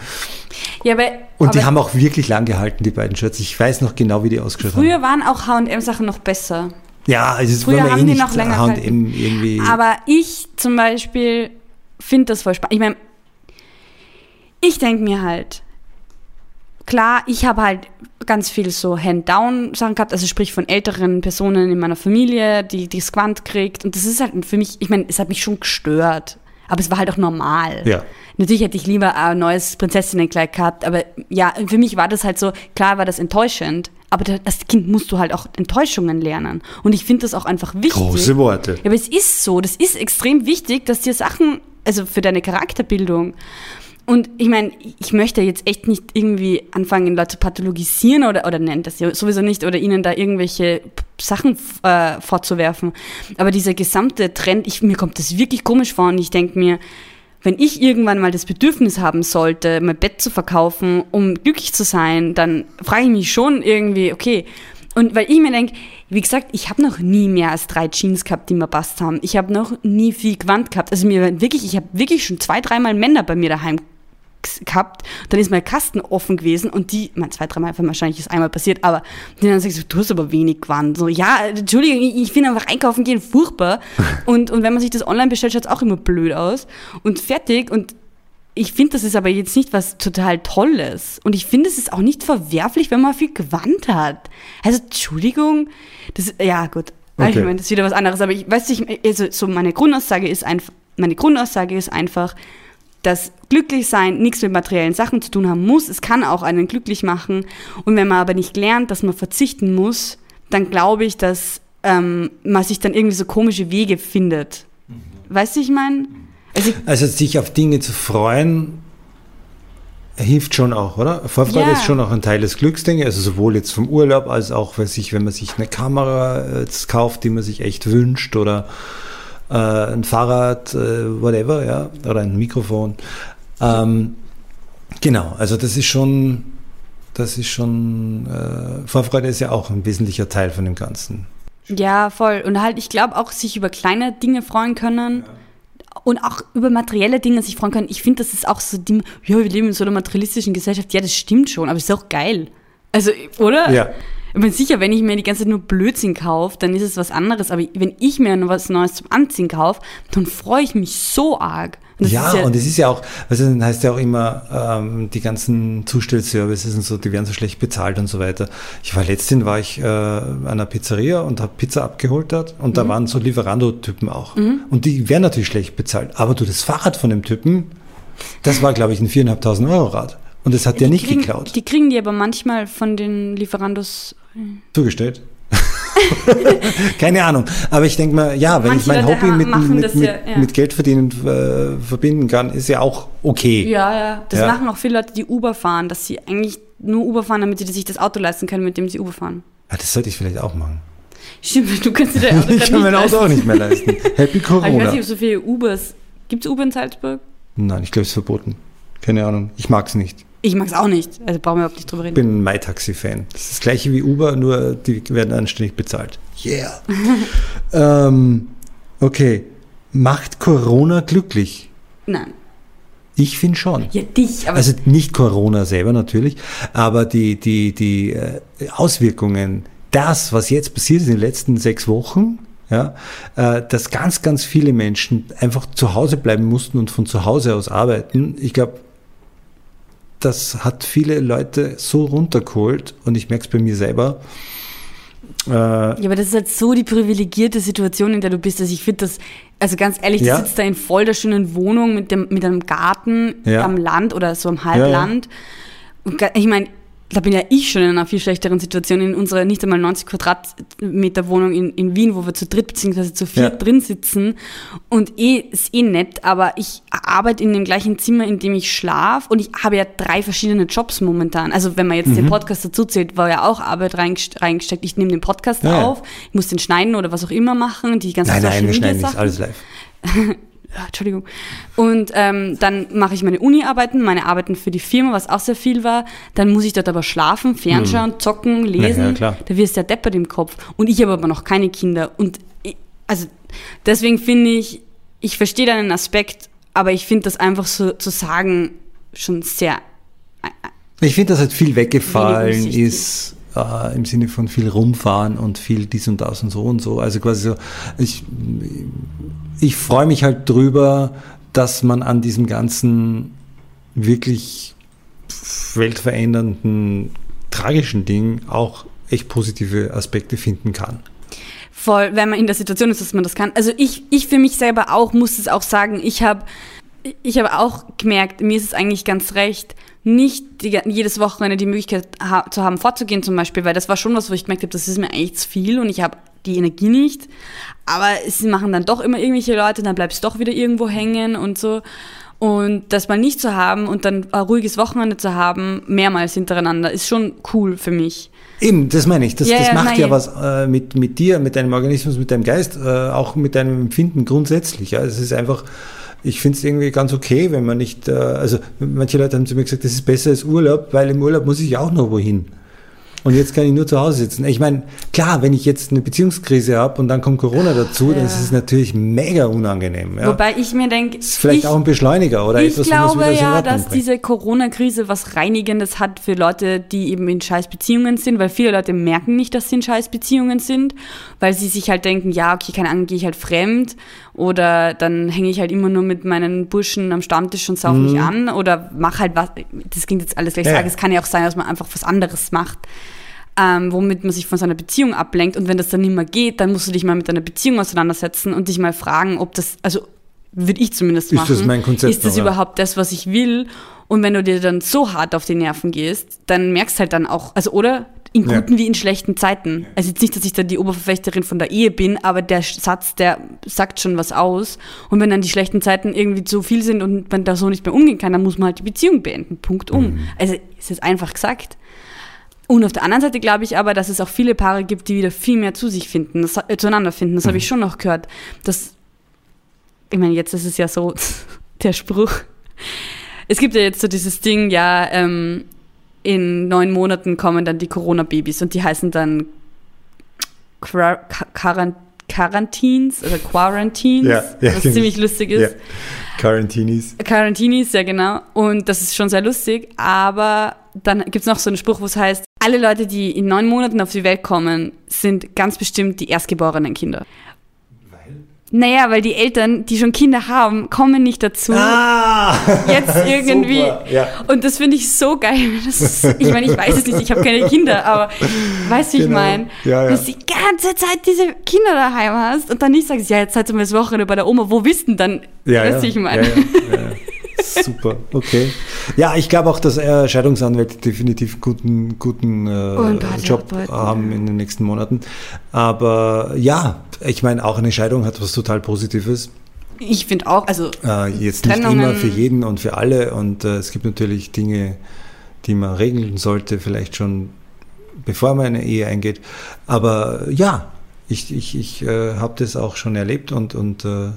Ja, aber, Und aber die haben auch wirklich lang gehalten, die beiden Shirts. Ich weiß noch genau, wie die ausgeschaut haben. früher waren auch H&M-Sachen noch besser. Ja, also es früher war mir haben eh die noch länger H&M irgendwie... Aber ich zum Beispiel finde das voll spannend. Ich meine, ich denke mir halt, klar, ich habe halt ganz viel so Hand-Down-Sachen gehabt, also sprich von älteren Personen in meiner Familie, die die Squant kriegt. Und das ist halt für mich, ich meine, es hat mich schon gestört. Aber es war halt auch normal. Ja. Natürlich hätte ich lieber ein neues Prinzessinnenkleid gehabt, aber ja, für mich war das halt so, klar war das enttäuschend, aber als Kind musst du halt auch Enttäuschungen lernen. Und ich finde das auch einfach wichtig. Große Worte. Ja, aber es ist so, das ist extrem wichtig, dass dir Sachen, also für deine Charakterbildung. Und ich meine, ich möchte jetzt echt nicht irgendwie anfangen, Leute zu pathologisieren oder, oder nennen das ja sowieso nicht oder ihnen da irgendwelche Sachen äh, vorzuwerfen. Aber dieser gesamte Trend, ich, mir kommt das wirklich komisch vor und ich denke mir, wenn ich irgendwann mal das Bedürfnis haben sollte, mein Bett zu verkaufen, um glücklich zu sein, dann frage ich mich schon irgendwie, okay. Und weil ich mir denke, wie gesagt, ich habe noch nie mehr als drei Jeans gehabt, die mir passt haben. Ich habe noch nie viel Gewand gehabt. Also mir wirklich, ich habe wirklich schon zwei, dreimal Männer bei mir daheim gehabt. Dann ist mein Kasten offen gewesen und die, mein zwei, dreimal, wahrscheinlich ist einmal passiert, aber die dann sagst du, du hast aber wenig Gewand. So, ja, Entschuldigung, ich, finde einfach einkaufen gehen furchtbar. <laughs> Und, und wenn man sich das online bestellt, schaut es auch immer blöd aus. Und fertig. Und ich finde, das ist aber jetzt nicht was total Tolles. Und ich finde, es ist auch nicht verwerflich, wenn man viel Gewand hat. Also, Entschuldigung, das, ja, gut. Okay. Okay. Ich meine, das ist wieder was anderes. Aber ich weiß nicht, also so meine Grundaussage ist einfach, meine Grundaussage ist einfach, dass glücklich sein nichts mit materiellen Sachen zu tun haben muss. Es kann auch einen glücklich machen. Und wenn man aber nicht lernt, dass man verzichten muss, dann glaube ich, dass ähm, man sich dann irgendwie so komische Wege findet. Weißt du, ich meine? Also Also sich auf Dinge zu freuen, hilft schon auch, oder? Vorfreude Ja. ist schon auch ein Teil des Glücks, denke ich. Also sowohl jetzt vom Urlaub als auch, weiß ich, wenn man sich eine Kamera äh, kauft, die man sich echt wünscht oder äh, ein Fahrrad, äh, whatever, ja, oder ein Mikrofon. Ähm, genau, also das ist schon, das ist schon, äh, Vorfreude ist ja auch ein wesentlicher Teil von dem Ganzen. ja, voll. Und halt, ich glaube auch, sich über kleine Dinge freuen können. Und auch über materielle Dinge sich freuen können. Ich finde, das ist auch so, die, ja, wir leben in so einer materialistischen Gesellschaft. Ja, das stimmt schon, aber es ist auch geil. Also, oder? Ja. Ich bin sicher, wenn ich mir die ganze Zeit nur Blödsinn kaufe, dann ist es was anderes. Aber wenn ich mir noch was Neues zum Anziehen kaufe, dann freue ich mich so arg. Ja, ist und es ist ja auch, also dann heißt ja auch immer, ähm, die ganzen Zustellservices und so, die werden so schlecht bezahlt und so weiter. Ich war letztens war ich äh, an einer Pizzeria und habe Pizza abgeholt dort und Mhm. da waren so Lieferando-Typen auch. Und die werden natürlich schlecht bezahlt. Aber du, das Fahrrad von dem Typen, das war, glaube ich, ein 4.500 Euro Rad. Und das hat der die nicht kriegen, geklaut. Die kriegen die aber manchmal von den Lieferandos. Zugestellt. <laughs> Keine Ahnung. Aber ich denke mal, ja, wenn ich Manche mein Leute Hobby mit, mit, mit, ja, ja. mit Geld verdienen äh, verbinden kann, ist ja auch okay. Ja, ja. Das Ja. machen auch viele Leute, die Uber fahren, dass sie eigentlich nur Uber fahren, damit sie sich das Auto leisten können, mit dem sie Uber fahren. Ah, das sollte ich vielleicht auch machen. Stimmt, du kannst dir <laughs> dein Auto Ich kann mein Auto auch nicht mehr leisten. <laughs> Happy Aber ich weiß Corona. nicht, ob so viele Ubers. Gibt es Uber in Salzburg? Nein, ich glaube, es ist verboten. Keine Ahnung. Ich mag es nicht. Ich mag es auch nicht. Also brauchen wir überhaupt nicht drüber Ich reden. bin ein MyTaxi-Fan. Das ist das gleiche wie Uber, nur die werden anständig bezahlt. Yeah. <laughs> ähm, okay. Macht Corona glücklich? Nein. Ich finde schon. Ja, dich, aber Also nicht Corona selber natürlich, aber die, die, die äh, Auswirkungen, das, was jetzt passiert ist in den letzten sechs Wochen, ja, äh, dass ganz, ganz viele Menschen einfach zu Hause bleiben mussten und von zu Hause aus arbeiten. Ich glaube, das hat viele Leute so runtergeholt und ich merke es bei mir selber. Äh, Ja, aber das ist halt so die privilegierte Situation, in der du bist, dass ich finde das, also ganz ehrlich, Ja. du sitzt da in voll der schönen Wohnung mit, dem, mit einem Garten Ja. am Land oder so am ja. Halbland. Ga- ich meine, da bin ja ich schon in einer viel schlechteren Situation in unserer nicht einmal 90 Quadratmeter Wohnung in, in Wien, wo wir zu dritt beziehungsweise zu viert Ja. drin sitzen. Und eh, ist eh nett, aber ich arbeite in dem gleichen Zimmer, in dem ich schlafe und ich habe ja drei verschiedene Jobs momentan. Also wenn man jetzt Mhm. den Podcast dazu zählt, war ja auch Arbeit reingest- reingesteckt. Ich nehme den Podcast Ja, auf, ich muss den schneiden oder was auch immer machen, die ganzen nein, Social nein, wir Media schneiden nicht Sachen. alles live. <laughs> Ja, Entschuldigung. Und ähm, dann mache ich meine Uni-Arbeiten, meine Arbeiten für die Firma, was auch sehr viel war. Dann muss ich dort aber schlafen, fernschauen, zocken, lesen. Hm. ja, klar. Da wirst du ja deppert im Kopf. Und ich habe aber noch keine Kinder. Und ich, also deswegen finde ich, ich verstehe deinen Aspekt, aber ich finde das einfach so zu sagen schon sehr. Ich finde, dass halt viel weggefallen ist, äh, im Sinne von viel rumfahren und viel dies und das und so und so. Also quasi so, ich, ich freue mich halt drüber, dass man an diesem ganzen wirklich weltverändernden, tragischen Ding auch echt positive Aspekte finden kann. voll, wenn man in der Situation ist, dass man das kann. Also ich, ich für mich selber auch muss es auch sagen, ich habe ich habe auch gemerkt, mir ist es eigentlich ganz recht, nicht die, jedes Wochenende die Möglichkeit ha zu haben, fortzugehen zum Beispiel, weil das war schon was, wo ich gemerkt habe, das ist mir eigentlich zu viel und ich habe die Energie nicht. Aber es machen dann doch immer irgendwelche Leute, dann bleibst du doch wieder irgendwo hängen und so. Und das mal nicht zu haben und dann ein ruhiges Wochenende zu haben, mehrmals hintereinander, ist schon cool für mich. Eben, das meine ich. Das, Ja, das ja, macht nein. ja was äh, mit, mit dir, mit deinem Organismus, mit deinem Geist, äh, auch mit deinem Empfinden grundsätzlich. Ja. Es ist einfach, ich finde es irgendwie ganz okay, wenn man nicht, äh, also manche Leute haben zu mir gesagt, das ist besser als Urlaub, weil im Urlaub muss ich auch noch wohin. Und jetzt kann ich nur zu Hause sitzen. Ich meine, klar, wenn ich jetzt eine Beziehungskrise habe und dann kommt Corona dazu, Ja. dann ist es natürlich mega unangenehm. Ja. Wobei ich mir denke, ist vielleicht auch ein Beschleuniger oder ich etwas, glaube was wieder ja, dass bringt. diese Corona-Krise was Reinigendes hat für Leute, die eben in Scheißbeziehungen sind, weil viele Leute merken nicht, dass sie in Scheißbeziehungen sind, weil sie sich halt denken, ja, okay, keine Ahnung, gehe ich halt fremd oder dann hänge ich halt immer nur mit meinen Burschen am Stammtisch und sauf mich an oder mach halt was, das klingt jetzt alles gleich Mhm. Ja. sagen, es kann ja auch sein, dass man einfach was anderes macht. Ähm, womit man sich von seiner Beziehung ablenkt. Und wenn das dann nicht mehr geht, dann musst du dich mal mit deiner Beziehung auseinandersetzen und dich mal fragen, ob das, also würde ich zumindest Ist machen. das mein Konzept Ist das noch, ja? überhaupt das, was ich will? Und wenn du dir dann so hart auf die Nerven gehst, dann merkst halt dann auch, also oder in Ja. guten wie in schlechten Zeiten. Also jetzt nicht, dass ich da die Oberverfechterin von der Ehe bin, aber der Satz, der sagt schon was aus. Und wenn dann die schlechten Zeiten irgendwie zu viel sind und man da so nicht mehr umgehen kann, dann muss man halt die Beziehung beenden. Punkt um. Mhm. Also ist jetzt einfach gesagt. Und auf der anderen Seite glaube ich aber, dass es auch viele Paare gibt, die wieder viel mehr zu sich finden, das, äh, zueinander finden. Das habe ich schon noch gehört. Dass, ich meine, jetzt ist es ja so, <laughs> der Spruch. Es gibt ja jetzt so dieses Ding, ja, ähm, in neun Monaten kommen dann die Corona-Babys und die heißen dann Qua- Ka- Quarant Quarantines oder Quarantines, Ja, ja, was genau. ziemlich lustig ist. Ja. Quarantinis. Quarantinis, ja genau. Und das ist schon sehr lustig. Aber dann gibt's noch so einen Spruch, wo es heißt, alle Leute, die in neun Monaten auf die Welt kommen, sind ganz bestimmt die erstgeborenen Kinder. Naja, weil die Eltern, die schon Kinder haben, kommen nicht dazu. Ah! <laughs> Jetzt <laughs> irgendwie. Super, ja. Und das finde ich so geil. Ist, ich meine, ich weiß es nicht, ich habe keine Kinder, aber weißt du, wie ich Genau. meine? Ja, ja. Dass du die ganze Zeit diese Kinder daheim hast und dann nicht sagst, ja, jetzt seid ihr mal das Wochenende bei der Oma, wo wisst denn dann? Ja, weißt du, ich meine? Super, okay. Ja, ich glaube auch, dass äh, Scheidungsanwälte definitiv einen guten, guten äh, Job haben in den nächsten Monaten. Aber ja, ich meine, auch eine Scheidung hat was total Positives. Ich finde auch, also Äh, jetzt nicht Trennungen. immer für jeden und für alle. Und äh, es gibt natürlich Dinge, die man regeln sollte, vielleicht schon bevor man eine Ehe eingeht. Aber ja, ich, ich, ich äh, habe das auch schon erlebt und, und äh,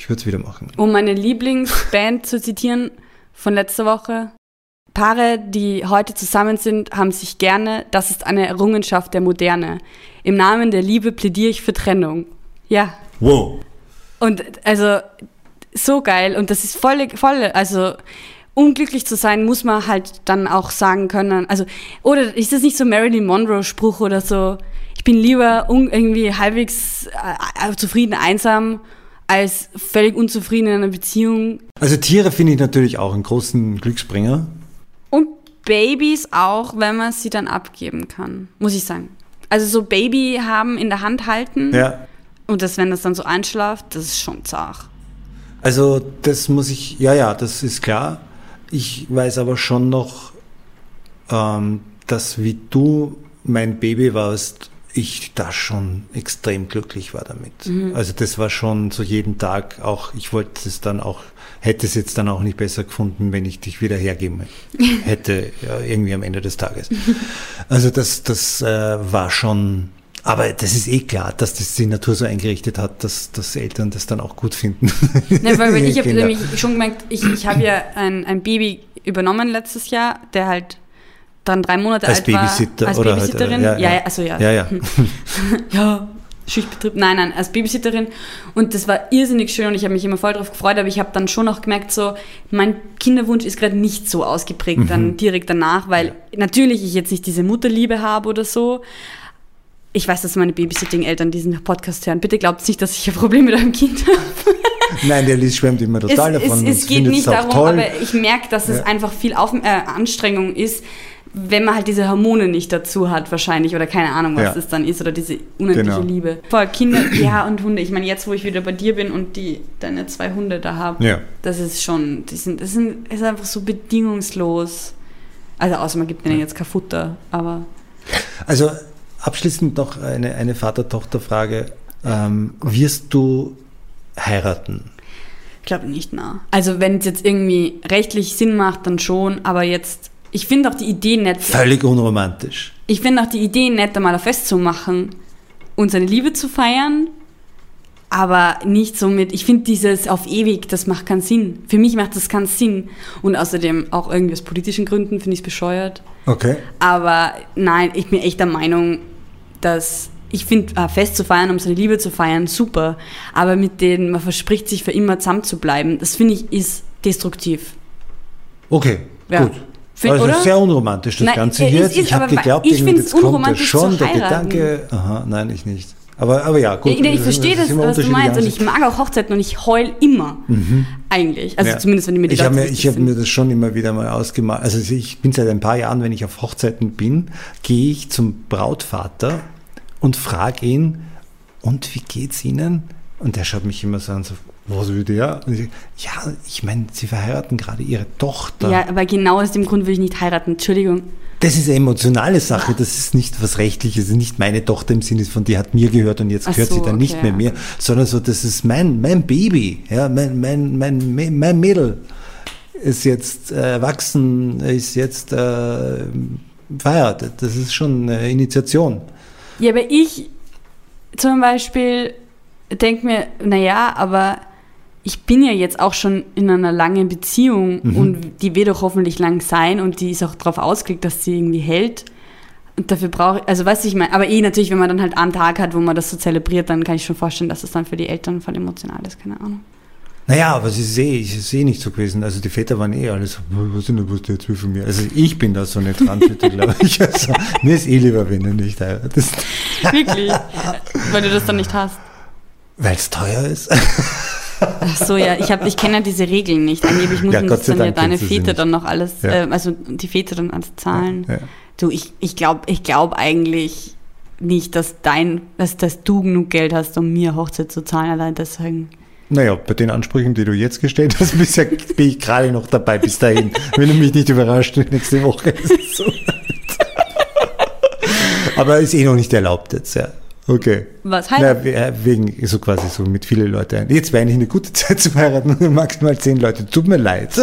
ich würde es wieder machen. um meine Lieblingsband zu zitieren von letzter Woche. Paare, die heute zusammen sind, haben sich gerne. Das ist eine Errungenschaft der Moderne. Im Namen der Liebe plädiere ich für Trennung. Ja. Wow. Und also so geil. Und das ist voll, voll, also unglücklich zu sein, muss man halt dann auch sagen können. Also, oder ist das nicht so Marilyn Monroe-Spruch oder so? Ich bin lieber irgendwie halbwegs äh, äh, zufrieden einsam als völlig unzufrieden in einer Beziehung. Also Tiere finde ich natürlich auch einen großen Glücksbringer. Und Babys auch, wenn man sie dann abgeben kann, muss ich sagen. Also so Baby haben in der Hand halten Ja. und das, wenn das dann so einschlaft, das ist schon zart. Also das muss ich, ja, ja, das ist klar. Ich weiß aber schon noch, ähm, dass wie du mein Baby warst, ich da schon extrem glücklich war damit. Also das war schon so jeden Tag auch, ich wollte es dann auch, hätte es jetzt dann auch nicht besser gefunden, wenn ich dich wieder hergeben <laughs> hätte, ja, irgendwie am Ende des Tages. Also das, das äh, war schon, aber das ist eh klar, dass das die Natur so eingerichtet hat, dass, dass Eltern das dann auch gut finden. <laughs> Ne, weil, <laughs> ich habe nämlich schon gemerkt, ich, ich habe ja ein, ein Baby übernommen letztes Jahr, der halt dann drei Monate Als alt Babysitter war. Als oder halt, Babysitterin. äh, ja, ja, ja. ja, also ja. Ja, ja. <laughs> <laughs> ja, Schichtbetrieb. Nein, nein, als Babysitterin. Und das war irrsinnig schön und ich habe mich immer voll darauf gefreut, aber ich habe dann schon auch gemerkt, so, mein Kinderwunsch ist gerade nicht so ausgeprägt Mhm. dann direkt danach, weil natürlich ich jetzt nicht diese Mutterliebe habe oder so. Ich weiß, dass meine Babysitting-Eltern diesen Podcast hören. Bitte glaubt nicht, dass ich ein Problem mit eurem Kind habe. <laughs> Nein, der Lies schwärmt immer Es, total es, davon. es und geht nicht darum, toll. aber ich merke, dass es Ja. einfach viel Auf, äh, Anstrengung ist, wenn man halt diese Hormone nicht dazu hat, wahrscheinlich, oder keine Ahnung, was Ja. das dann ist, oder diese unendliche Genau. Liebe. Voll Kinder, <clears throat> ja, und Hunde. Ich meine, jetzt, wo ich wieder bei dir bin und die deine zwei Hunde da habe, Ja. das ist schon, die sind, das sind, ist einfach so bedingungslos. Also, außer man gibt denen jetzt kein Futter, aber. Also abschließend noch eine, eine Vater-Tochter-Frage. Ähm, wirst du heiraten? Ich glaube nicht, na. Also wenn es jetzt irgendwie rechtlich Sinn macht, dann schon, aber jetzt, ich finde auch die Idee nett. Völlig unromantisch. Ich finde auch die Idee nett, da mal ein Fest zu machen und seine Liebe zu feiern, aber nicht so mit, ich finde dieses auf ewig, das macht keinen Sinn. Für mich macht das keinen Sinn. Und außerdem auch irgendwie aus politischen Gründen finde ich es bescheuert. Okay. Aber nein, ich bin echt der Meinung, dass ich finde, ein Fest zu feiern, um seine Liebe zu feiern, super. Aber mit denen, man verspricht sich für immer zusammen zu bleiben, das finde ich ist destruktiv. Okay, Ja. gut. Find- also oder? sehr unromantisch das Nein, Ganze hier. ist- ich habe geglaubt, ich jetzt kommt ja unromantisch schon der. Gedanke. Aha, nein, ich nicht. Aber, aber ja, gut. ich, ich verstehe das, was du meinst. Und ich mag auch Hochzeiten und ich heul immer. Eigentlich. Also Ja. zumindest, wenn die mir die ich habe mir, ich hab mir das schon immer wieder mal ausgemalt. Also ich bin seit ein paar Jahren, wenn ich auf Hochzeiten bin, gehe ich zum Brautvater und frage ihn, und wie geht's Ihnen? Und der schaut mich immer so an, so, was will der? Ich, ja, ich meine, Sie verheiraten gerade Ihre Tochter. Ja, aber genau aus dem Grund will ich nicht heiraten. Entschuldigung. Das ist eine emotionale Sache, das ist nicht was Rechtliches, das ist nicht meine Tochter im Sinne von, die hat mir gehört und jetzt Ach gehört so, sie dann nicht okay, mehr ja. mir, sondern so, das ist mein, mein Baby, ja, mein, mein, mein, mein Mädel ist jetzt äh, erwachsen, ist jetzt äh, verheiratet. Das ist schon eine Initiation. Ja, aber ich zum Beispiel denke mir, naja, aber ich bin ja jetzt auch schon in einer langen Beziehung Mhm. und die wird auch hoffentlich lang sein und die ist auch darauf ausgelegt, dass sie irgendwie hält. Und dafür brauche ich, also weißt du, ich meine, aber eh natürlich, wenn man dann halt einen Tag hat, wo man das so zelebriert, dann kann ich schon vorstellen, dass es dann für die Eltern voll emotional ist, keine Ahnung. Naja, aber sie sehe ich eh nicht so gewesen. Also die Väter waren eh alles, so, was sind was der jetzt will von mir? Also ich bin da so nicht dran, bitte, <laughs> glaube ich. Also, mir ist eh lieber, wenn du nicht heiratest. Wirklich? Weil du das dann nicht hast. Weil es teuer ist. Ach so, ja, ich, hab- ich kenne ja diese Regeln nicht. Angeblich müssen Ja, das dann ja Dank deine du sie Väter dann noch alles, Ja. äh, also die Väter dann alles zahlen. Ja. Du, ich, ich glaube ich glaub eigentlich nicht, dass dein, dass, dass du genug Geld hast, um mir Hochzeit zu zahlen, allein deswegen. Naja, bei den Ansprüchen, die du jetzt gestellt hast, <laughs> bisher bin ich gerade noch dabei bis dahin. Wenn du mich nicht überrascht, nächste Woche ist es so. <laughs> Aber ist eh noch nicht erlaubt jetzt, ja. Okay. Was heißt Na, we- äh, wegen so quasi so mit viele Leute ein. Jetzt wäre eigentlich eine gute <laughs> Zeit zum heiraten, maximal zehn Leute. Tut mir leid. <laughs>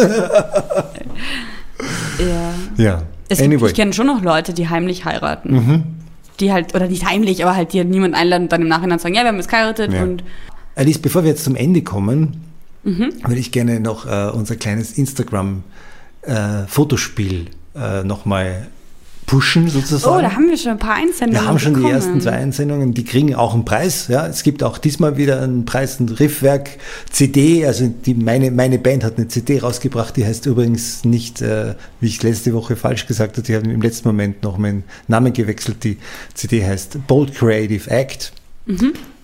Ja. Ja. Es gibt, anyway. Mhm. ich kenne schon noch Leute, die heimlich heiraten. Die halt, oder nicht heimlich, aber halt die halt niemand einladen und dann im Nachhinein sagen, ja, wir haben jetzt geheiratet Ja. und Alice, bevor wir jetzt zum Ende kommen, Mhm. würde ich gerne noch äh, unser kleines Instagram-Fotospiel äh, nochmal pushen, sozusagen. Oh, da haben wir schon ein paar Einsendungen. Wir haben schon die bekommen. ersten zwei Einsendungen, die kriegen auch einen Preis. Ja, es gibt auch diesmal wieder einen Preis, ein Riffwerk CD. Also die, meine, meine Band hat eine CD rausgebracht, die heißt übrigens nicht, äh, wie ich letzte Woche falsch gesagt habe, die haben im letzten Moment noch meinen Namen gewechselt. Die CD heißt Bold Creative Act.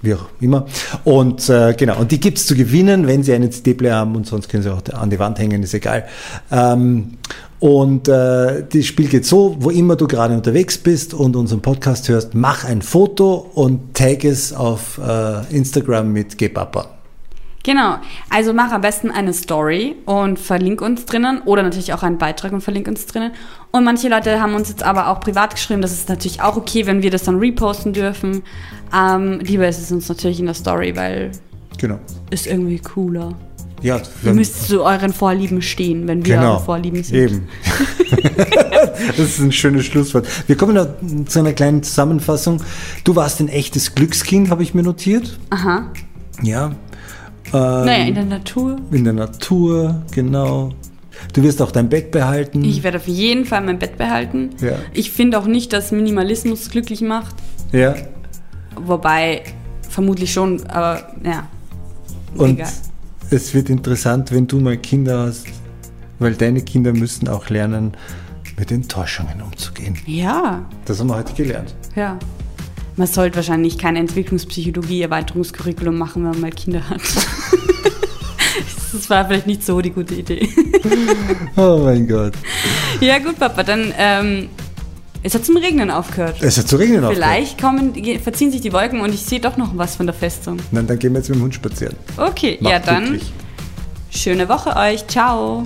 Wie auch immer. Und äh, genau, und die gibt es zu gewinnen, wenn Sie einen CD-Player haben und sonst können Sie auch an die Wand hängen, ist egal. Ähm, und äh, das Spiel geht so, wo immer du gerade unterwegs bist und unseren Podcast hörst, mach ein Foto und tag es auf äh, Instagram mit Gepapa. Genau. Also mach am besten eine Story und verlink uns drinnen oder natürlich auch einen Beitrag und verlink uns drinnen. Und manche Leute haben uns jetzt aber auch privat geschrieben, das ist natürlich auch okay, wenn wir das dann reposten dürfen. Ähm, lieber ist es uns natürlich in der Story, weil Genau. ist irgendwie cooler. Ja, Ihr müsst zu euren Vorlieben stehen, wenn wir genau. eure Vorlieben sind. Eben. <laughs> das ist ein schönes Schlusswort. Wir kommen noch zu einer kleinen Zusammenfassung. Du warst ein echtes Glückskind, habe ich mir notiert. Aha. Ja. Ähm, Naja, in der Natur. In der Natur, genau. Du wirst auch dein Bett behalten. Ich werde auf jeden Fall mein Bett behalten. Ja. Ich finde auch nicht, dass Minimalismus glücklich macht. ja. Wobei, vermutlich schon, aber ja. Und Egal. Es wird interessant, wenn du mal Kinder hast, weil deine Kinder müssen auch lernen, mit Enttäuschungen umzugehen. Ja, Das haben wir heute gelernt. ja. Man sollte wahrscheinlich kein Entwicklungspsychologie-Erweiterungskurriculum machen, wenn man mal Kinder hat. <laughs> das war vielleicht nicht so die gute Idee. Oh mein Gott. ja gut, Papa, dann ähm, es hat zum Regnen aufgehört. Es hat zu regnen aufgehört. Vielleicht kommen, verziehen sich die Wolken und ich sehe doch noch was von der Festung. Nein, dann gehen wir jetzt mit dem Hund spazieren. Okay, Macht ja dann glücklich. schöne Woche euch. Ciao.